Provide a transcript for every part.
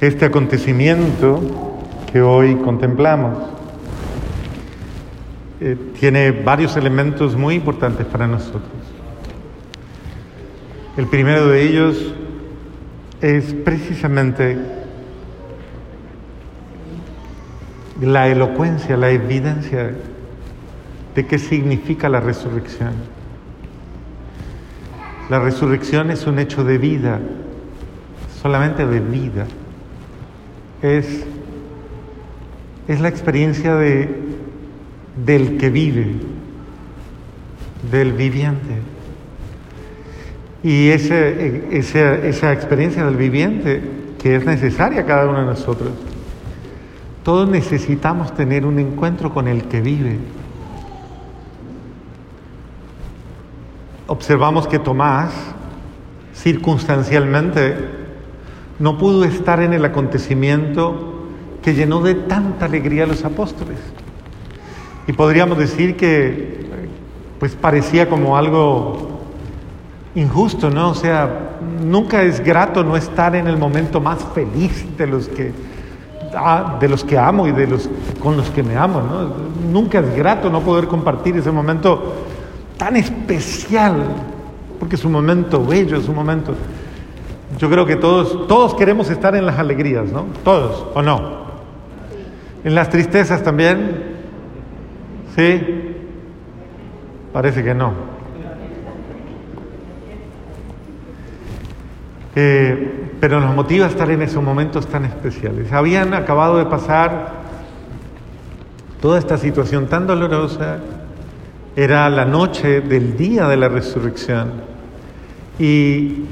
este acontecimiento que hoy contemplamos. Eh, tiene varios elementos muy importantes para nosotros. El primero de ellos es precisamente la elocuencia, la evidencia de qué significa la resurrección. La resurrección es un hecho de vida, solamente de vida. Es, es la experiencia de, del que vive, del viviente. Y esa, esa experiencia del viviente que es necesaria cada uno de nosotros. Todos necesitamos tener un encuentro con el que vive. Observamos que Tomás, circunstancialmente, no pudo estar en el acontecimiento que llenó de tanta alegría a los apóstoles. Y podríamos decir que pues parecía como algo injusto, ¿no? O sea, nunca es grato no estar en el momento más feliz de los que ah, de los que amo y de los con los que me amo, ¿no? Nunca es grato no poder compartir ese momento tan especial, porque es un momento bello, es un momento yo creo que todos, todos queremos estar en las alegrías, ¿no? Todos, ¿o no? En las tristezas también. ¿Sí? Parece que no. Eh, pero nos motiva estar en esos momentos tan especiales. Habían acabado de pasar toda esta situación tan dolorosa. Era la noche del día de la resurrección. Y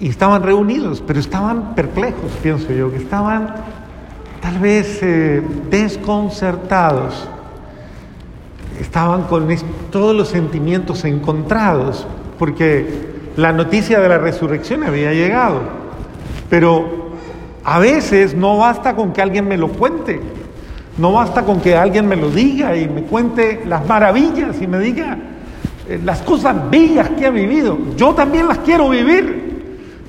y estaban reunidos, pero estaban perplejos, pienso yo, que estaban tal vez eh, desconcertados, estaban con todos los sentimientos encontrados, porque la noticia de la resurrección había llegado, pero a veces no basta con que alguien me lo cuente, no basta con que alguien me lo diga y me cuente las maravillas y me diga eh, las cosas bellas que ha vivido, yo también las quiero vivir.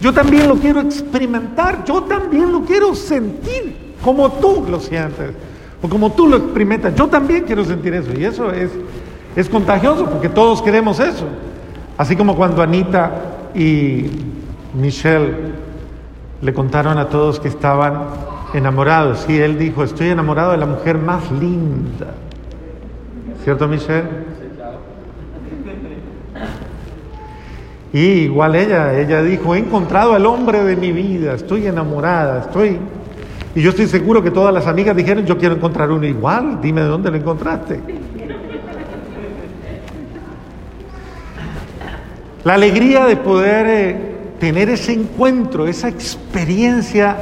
Yo también lo quiero experimentar, yo también lo quiero sentir, como tú lo sientes, o como tú lo experimentas. Yo también quiero sentir eso, y eso es, es contagioso, porque todos queremos eso. Así como cuando Anita y Michelle le contaron a todos que estaban enamorados, y él dijo, estoy enamorado de la mujer más linda. ¿Cierto, Michelle? Y igual ella, ella dijo, he encontrado al hombre de mi vida, estoy enamorada, estoy... Y yo estoy seguro que todas las amigas dijeron, yo quiero encontrar uno igual, dime de dónde lo encontraste. La alegría de poder eh, tener ese encuentro, esa experiencia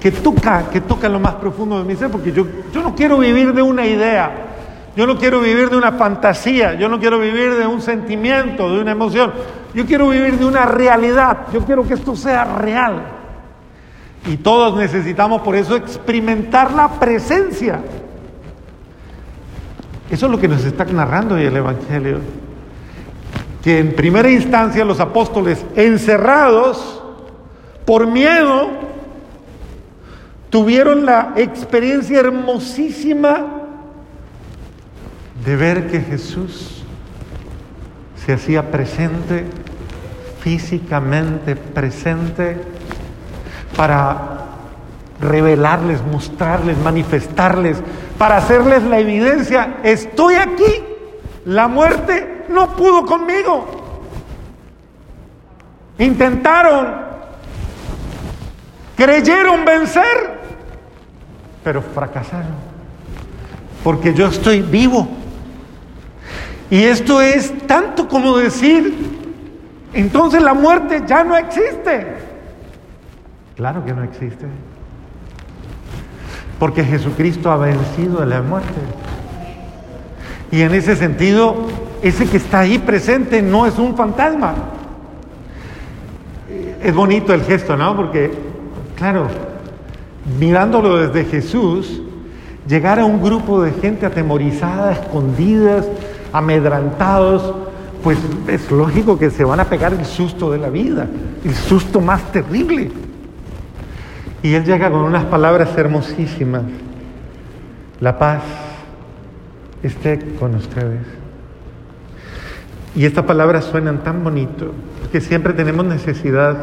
que toca, que toca lo más profundo de mi ser, porque yo, yo no quiero vivir de una idea, yo no quiero vivir de una fantasía, yo no quiero vivir de un sentimiento, de una emoción. Yo quiero vivir de una realidad, yo quiero que esto sea real. Y todos necesitamos por eso experimentar la presencia. Eso es lo que nos está narrando hoy el Evangelio. Que en primera instancia los apóstoles encerrados por miedo tuvieron la experiencia hermosísima de ver que Jesús se hacía presente, físicamente presente, para revelarles, mostrarles, manifestarles, para hacerles la evidencia, estoy aquí, la muerte no pudo conmigo. Intentaron, creyeron vencer, pero fracasaron, porque yo estoy vivo. Y esto es tanto como decir, entonces la muerte ya no existe. Claro que no existe. Porque Jesucristo ha vencido a la muerte. Y en ese sentido, ese que está ahí presente no es un fantasma. Es bonito el gesto, ¿no? Porque, claro, mirándolo desde Jesús, llegar a un grupo de gente atemorizada, escondidas, amedrantados, pues es lógico que se van a pegar el susto de la vida, el susto más terrible. Y Él llega con unas palabras hermosísimas. La paz esté con ustedes. Y estas palabras suenan tan bonito, porque siempre tenemos necesidad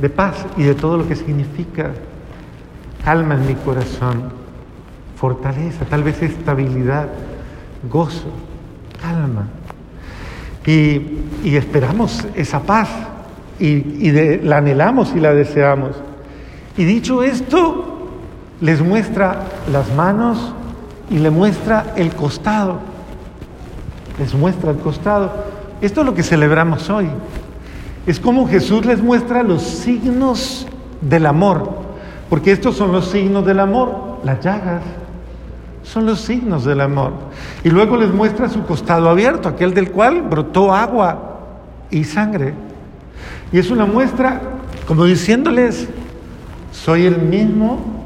de paz y de todo lo que significa calma en mi corazón, fortaleza, tal vez estabilidad, gozo, calma. Y, y esperamos esa paz y, y la anhelamos y la deseamos. Y dicho esto, les muestra las manos y le muestra el costado. Les muestra el costado. Esto es lo que celebramos hoy. Es como Jesús les muestra los signos del amor, porque estos son los signos del amor, las llagas, son los signos del amor. Y luego les muestra su costado abierto, aquel del cual brotó agua y sangre. Y es una muestra como diciéndoles, soy el mismo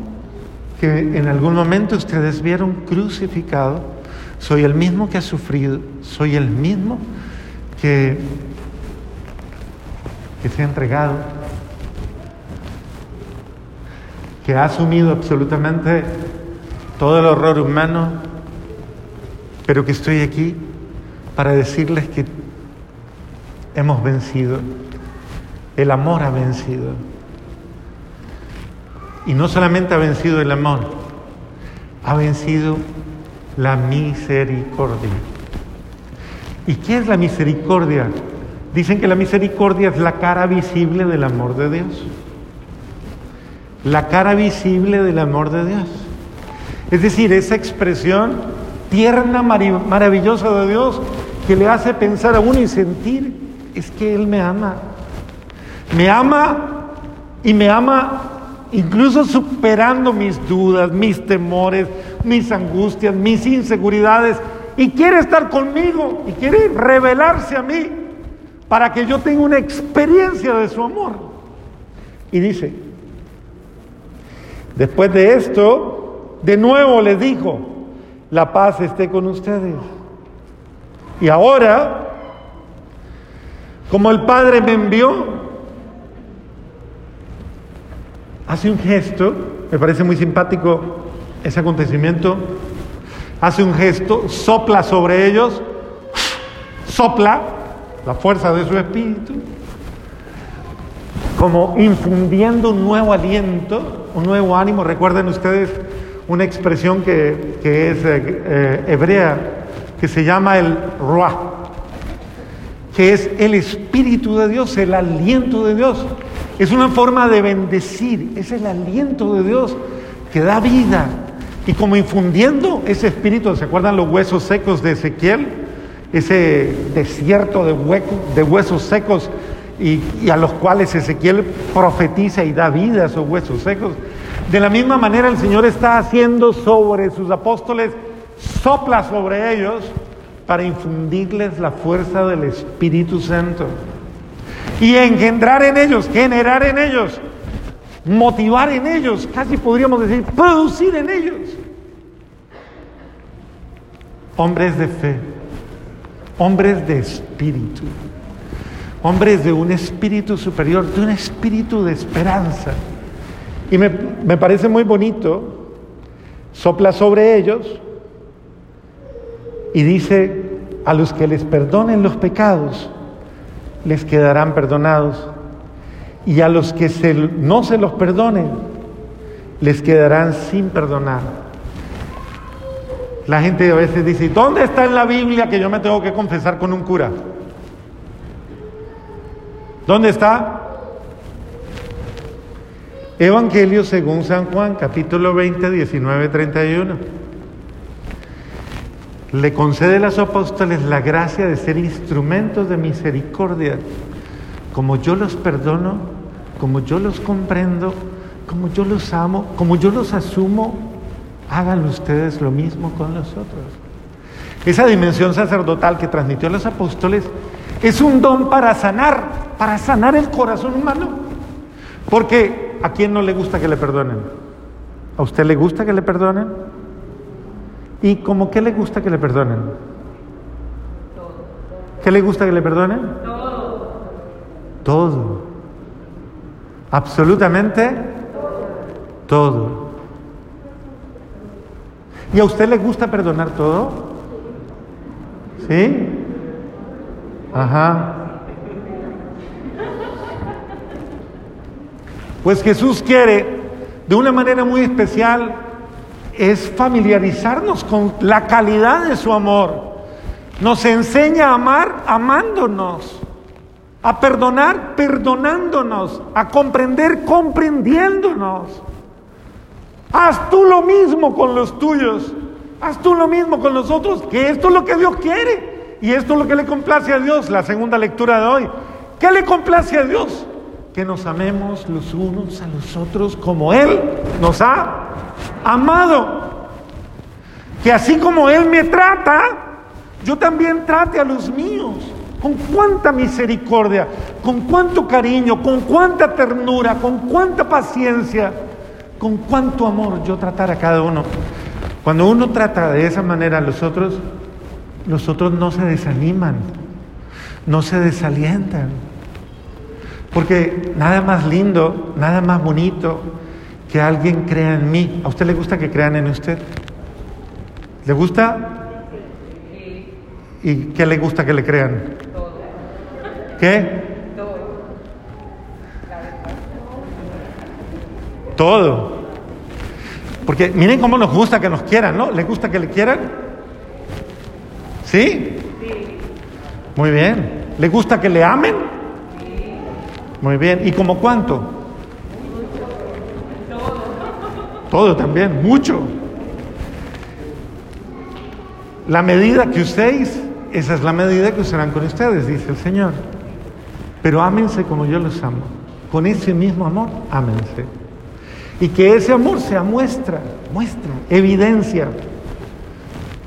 que en algún momento ustedes vieron crucificado, soy el mismo que ha sufrido, soy el mismo que que se ha entregado, que ha asumido absolutamente todo el horror humano, pero que estoy aquí para decirles que hemos vencido, el amor ha vencido. Y no solamente ha vencido el amor, ha vencido la misericordia. ¿Y qué es la misericordia? Dicen que la misericordia es la cara visible del amor de Dios. La cara visible del amor de Dios. Es decir, esa expresión tierna, maravillosa de Dios que le hace pensar a uno y sentir, es que Él me ama. Me ama y me ama incluso superando mis dudas, mis temores, mis angustias, mis inseguridades, y quiere estar conmigo y quiere revelarse a mí para que yo tenga una experiencia de su amor. Y dice, después de esto, de nuevo le dijo, la paz esté con ustedes. Y ahora, como el Padre me envió, hace un gesto, me parece muy simpático ese acontecimiento, hace un gesto, sopla sobre ellos, sopla, la fuerza de su espíritu, como infundiendo un nuevo aliento, un nuevo ánimo. Recuerden ustedes una expresión que, es eh, eh, hebrea, que se llama el ruah, que es el espíritu de Dios, el aliento de Dios. Es una forma de bendecir, es el aliento de Dios que da vida. Y como infundiendo ese espíritu, ¿se acuerdan los huesos secos de Ezequiel? ese desierto de, de huesos secos y, y, a los cuales Ezequiel profetiza y da vida a esos huesos secos. De la misma manera el Señor está haciendo sobre sus apóstoles, sopla sobre ellos para infundirles la fuerza del Espíritu Santo y engendrar en ellos, generar en ellos, motivar en ellos, casi podríamos decir, producir en ellos hombres de fe hombres de espíritu, hombres de un espíritu superior, de un espíritu de esperanza. Y me, parece muy bonito, sopla sobre ellos y dice, a los que les perdonen los pecados, les quedarán perdonados. Y a los que no se los perdonen, les quedarán sin perdonar. La gente a veces dice, ¿dónde está en la Biblia que yo me tengo que confesar con un cura? ¿Dónde está? Evangelio según San Juan, capítulo 20, 19, 31. Le concede a los apóstoles la gracia de ser instrumentos de misericordia, como yo los perdono, como yo los comprendo, como yo los amo, como yo los asumo hagan ustedes lo mismo con los otros. Esa dimensión sacerdotal que transmitió a los apóstoles es un don para sanar, para sanar el corazón humano. Porque ¿a quién no le gusta que le perdonen? ¿A usted le gusta que le perdonen? ¿Y cómo qué le gusta que le perdonen? ¿Qué le gusta que le perdonen? Todo. Todo. Absolutamente todo. ¿Y a usted le gusta perdonar todo? ¿Sí? Ajá. Pues Jesús quiere, de una manera muy especial, es familiarizarnos con la calidad de su amor. Nos enseña a amar amándonos, a perdonar perdonándonos, a comprender comprendiéndonos. Haz tú lo mismo con los tuyos, haz tú lo mismo con nosotros, que esto es lo que Dios quiere y esto es lo que le complace a Dios, la segunda lectura de hoy. ¿Qué le complace a Dios? Que nos amemos los unos a los otros como Él nos ha amado. Que así como Él me trata, yo también trate a los míos. Con cuánta misericordia, con cuánto cariño, con cuánta ternura, con cuánta paciencia, con cuánto amor yo tratar a cada uno. Cuando uno trata de esa manera a los otros, los otros no se desaniman, no se desalientan. Porque nada más lindo, nada más bonito que alguien crea en mí. ¿A usted le gusta que crean en usted? ¿Le gusta? ¿Y qué le gusta que le crean? ¿Qué? Todo. Porque miren cómo nos gusta que nos quieran, ¿no? ¿Les gusta que le quieran? ¿Sí? Muy bien. ¿Les gusta que le amen? Muy bien. ¿Y como cuánto? Todo también, mucho. La medida que uséis, esa es la medida que usarán con ustedes, dice el Señor. Pero ámense como yo los amo. Con ese mismo amor, ámense. Y que ese amor sea muestra, muestra, evidencia.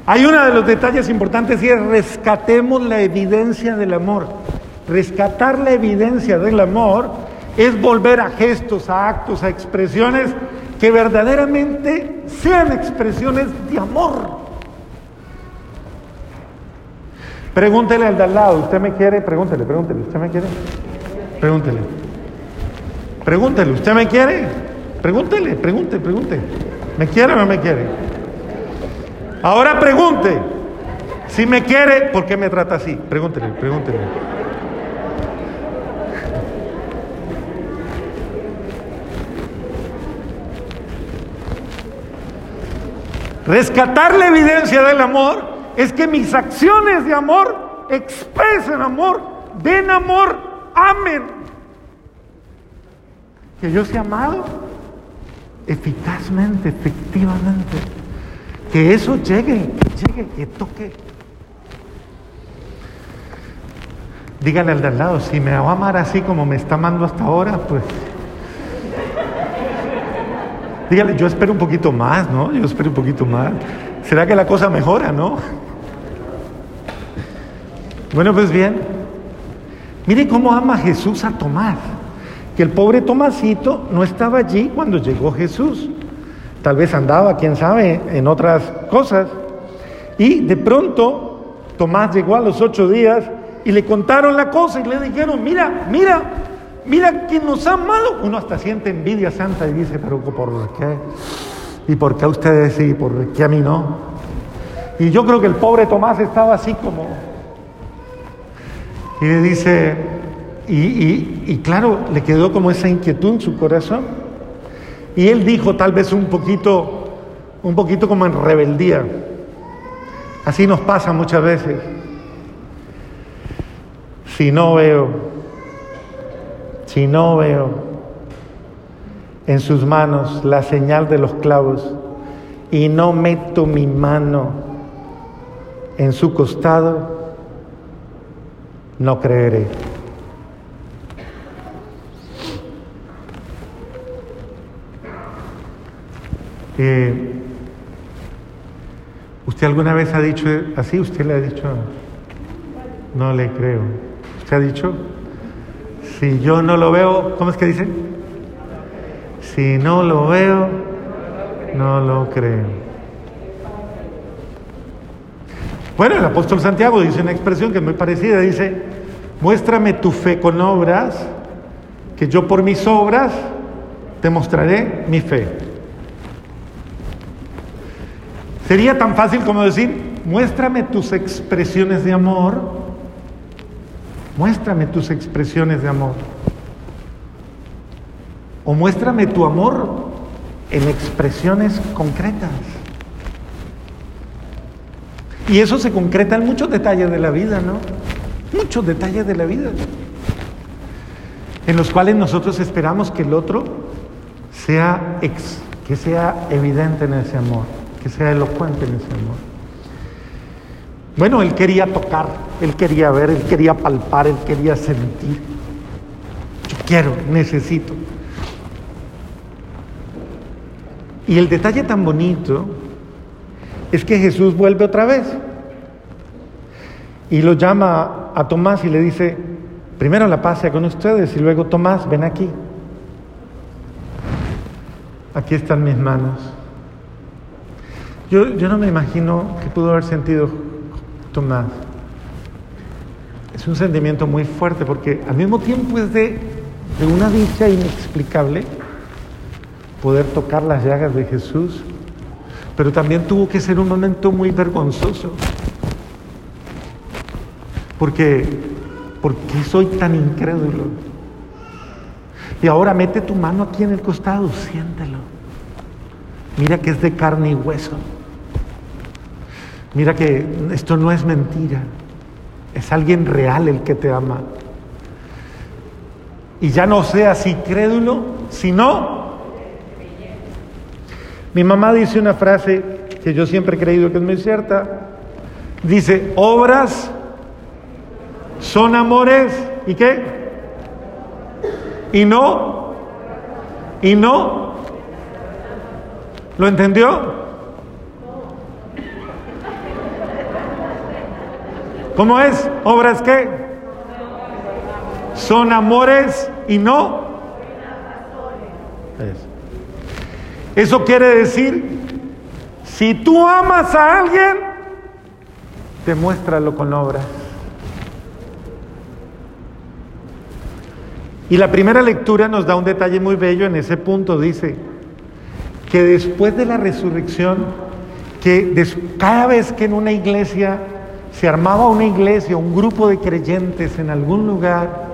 Hay uno de los detalles importantes y es rescatemos la evidencia del amor. Rescatar la evidencia del amor es volver a gestos, a actos, a expresiones que verdaderamente sean expresiones de amor. Pregúntele al de al lado, ¿usted me quiere? Pregúntele, pregúntele, ¿usted me quiere? Pregúntele. Pregúntele, ¿usted me quiere? Pregúntele, pregunte, pregunte. ¿Me quiere o no me quiere? Ahora pregunte. Si me quiere, ¿por qué me trata así? Pregúntele, pregúntele. Rescatar la evidencia del amor es que mis acciones de amor expresen amor, den amor, amen. Que yo sea amado eficazmente, efectivamente. Que eso llegue, llegue, que toque. Dígale al de al lado, si me va a amar así como me está amando hasta ahora, pues Dígale, yo espero un poquito más, ¿no? Yo espero un poquito más. ¿Será que la cosa mejora, no? Bueno, pues bien. Mire cómo ama Jesús a Tomás. Que el pobre Tomasito no estaba allí cuando llegó Jesús. Tal vez andaba, quién sabe, en otras cosas. Y de pronto Tomás llegó a los ocho días y le contaron la cosa y le dijeron, mira, mira, Mira que nos ha amado. Uno hasta siente envidia santa y dice, pero ¿por qué? ¿Y por qué a ustedes sí? ¿Por qué a mí no? Y yo creo que el pobre Tomás estaba así como... Y le dice, y, y claro, le quedó como esa inquietud en su corazón. Y él dijo tal vez un poquito, un poquito como en rebeldía. Así nos pasa muchas veces. Si no veo si no veo en sus manos la señal de los clavos y no meto mi mano en su costado, no creeré. Eh, ¿Usted alguna vez ha dicho así? ¿Usted le ha dicho? No le creo. ¿Usted ha dicho? Si yo no lo veo, ¿cómo es que dice? Si no lo veo, no lo creo. Bueno, el apóstol Santiago dice una expresión que es muy parecida, dice, muéstrame tu fe con obras, que yo por mis obras te mostraré mi fe. Sería tan fácil como decir, muéstrame tus expresiones de amor, muéstrame tus expresiones de amor. O muéstrame tu amor en expresiones concretas. Y eso se concreta en muchos detalles de la vida, ¿no? Muchos detalles de la vida. En los cuales nosotros esperamos que el otro sea que sea evidente en ese amor, que sea elocuente en ese amor. Bueno, él quería tocar, él quería ver, él quería palpar, él quería sentir. Yo quiero, necesito. Y el detalle tan bonito es que Jesús vuelve otra vez y lo llama a Tomás y le dice, primero la paz sea con ustedes y luego Tomás, ven aquí. Aquí están mis manos. Yo, yo no me imagino qué pudo haber sentido Tomás. Es un sentimiento muy fuerte porque al mismo tiempo es de, una dicha inexplicable poder tocar las llagas de Jesús, pero también tuvo que ser un momento muy vergonzoso. Porque, ¿por qué soy tan incrédulo? Y ahora mete tu mano aquí en el costado, siéntelo. Mira que es de carne y hueso. Mira que esto no es mentira. Es alguien real el que te ama. Y ya no seas incrédulo, sino... Mi mamá dice una frase que yo siempre he creído que es muy cierta. Dice, obras son amores, ¿y qué? ¿Y no? ¿Y no? ¿Lo entendió? ¿Cómo es? ¿Obras qué? Son amores y no. Eso quiere decir, si tú amas a alguien, demuéstralo con obras. Y la primera lectura nos da un detalle muy bello en ese punto. Dice que después de la resurrección, que cada vez que en una iglesia se armaba una iglesia, un grupo de creyentes en algún lugar,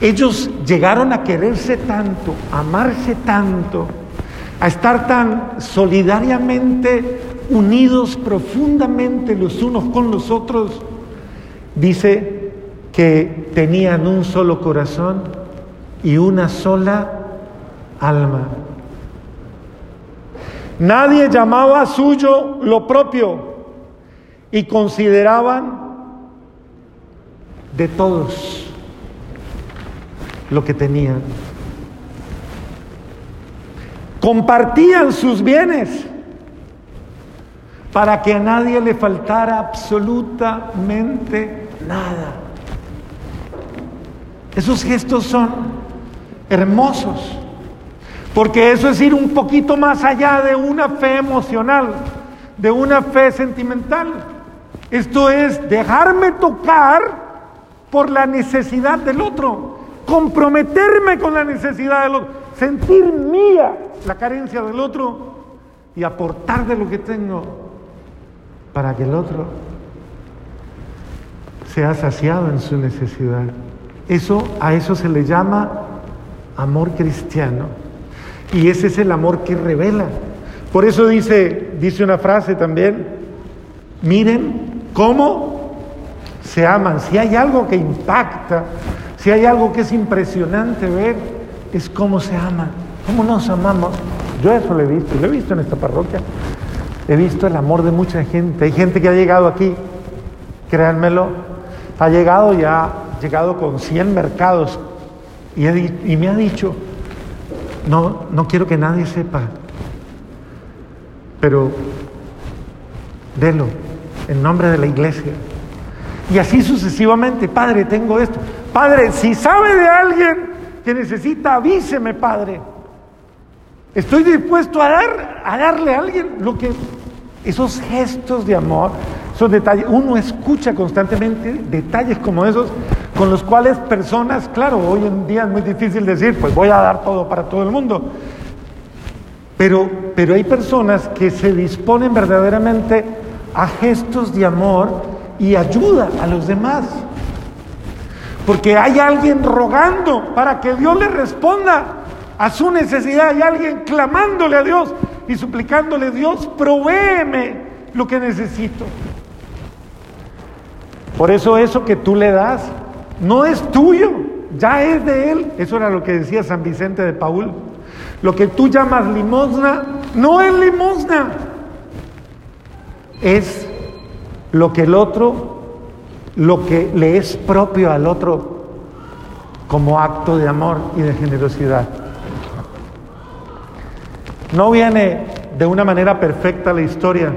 ellos llegaron a quererse tanto, a amarse tanto, a estar tan solidariamente unidos profundamente los unos con los otros, dice que tenían un solo corazón y una sola alma. Nadie llamaba suyo lo propio y consideraban de todos lo que tenían. Compartían sus bienes para que a nadie le faltara absolutamente nada. Esos gestos son hermosos, porque eso es ir un poquito más allá de una fe emocional, de una fe sentimental. Esto es dejarme tocar por la necesidad del otro, comprometerme con la necesidad del otro, sentir mía la carencia del otro y aportar de lo que tengo para que el otro sea saciado en su necesidad. Eso, a eso se le llama amor cristiano. Y ese es el amor que revela. Por eso dice, dice una frase también, miren cómo se aman. Si hay algo que impacta, si hay algo que es impresionante ver, es cómo se aman, cómo nos amamos. Yo eso lo he visto, lo he visto en esta parroquia. He visto el amor de mucha gente. Hay gente que ha llegado aquí, créanmelo, ha llegado ya llegado con 100 mercados y, y me ha dicho, no, no quiero que nadie sepa, pero délo en nombre de la iglesia. Y así sucesivamente, Padre, tengo esto. Padre, si sabe de alguien que necesita, avíseme, Padre. Estoy dispuesto a, dar, a darle a alguien lo que esos gestos de amor, esos detalles, uno escucha constantemente detalles como esos con los cuales personas, claro, hoy en día es muy difícil decir, pues voy a dar todo para todo el mundo. Pero, pero hay personas que se disponen verdaderamente a gestos de amor y ayuda a los demás. Porque hay alguien rogando para que Dios le responda a su necesidad. Hay alguien clamándole a Dios y suplicándole, Dios, provéeme lo que necesito. Por eso eso que tú le das no es tuyo, ya es de Él. Eso era lo que decía San Vicente de Paul. Lo que tú llamas limosna no es limosna, es lo que el otro, lo que le es propio al otro como acto de amor y de generosidad. No viene de una manera perfecta la historia,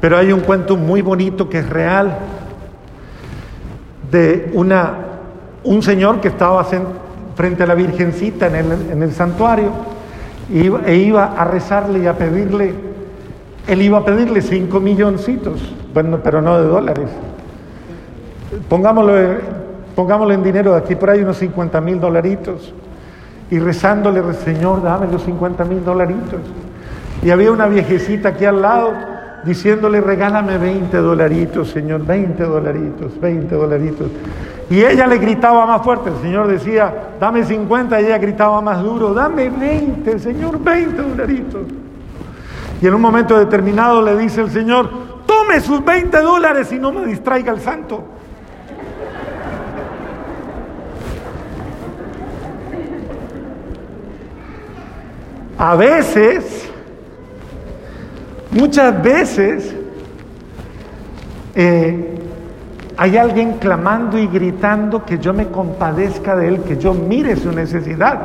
pero hay un cuento muy bonito que es real de una, un señor que estaba frente a la Virgencita en el, en el santuario e iba a rezarle y a pedirle, él iba a pedirle cinco milloncitos, bueno, pero no de dólares. Pongámoslo, pongámoslo en dinero, de aquí por ahí unos 50 mil dolaritos. Y rezándole, Señor, dame los 50 mil dolaritos. Y había una viejecita aquí al lado diciéndole, regálame 20 dolaritos, Señor, 20 dolaritos, 20 dolaritos. Y ella le gritaba más fuerte, el Señor decía, dame 50, y ella gritaba más duro, dame 20, Señor, 20 dolaritos. Y en un momento determinado le dice el Señor, tome sus 20 dólares y no me distraiga el santo. A veces Muchas veces eh, hay alguien clamando y gritando que yo me compadezca de él, que yo mire su necesidad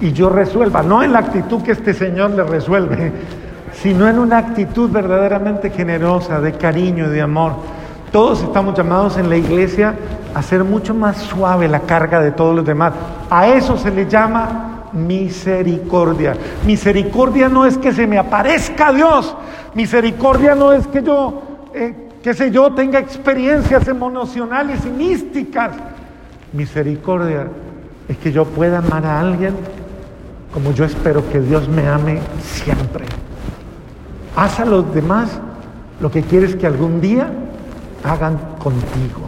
y yo resuelva, no en la actitud que este Señor le resuelve, sino en una actitud verdaderamente generosa, de cariño y de amor. Todos estamos llamados en la iglesia a hacer mucho más suave la carga de todos los demás. A eso se le llama misericordia. Misericordia no es que se me aparezca Dios. Misericordia no es que yo, eh, qué sé yo, tenga experiencias emocionales y místicas. Misericordia es que yo pueda amar a alguien como yo espero que Dios me ame siempre. Haz a los demás lo que quieres que algún día hagan contigo.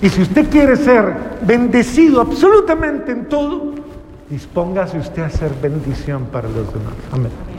Y si usted quiere ser bendecido absolutamente en todo, dispóngase usted a ser bendición para los demás. Amén.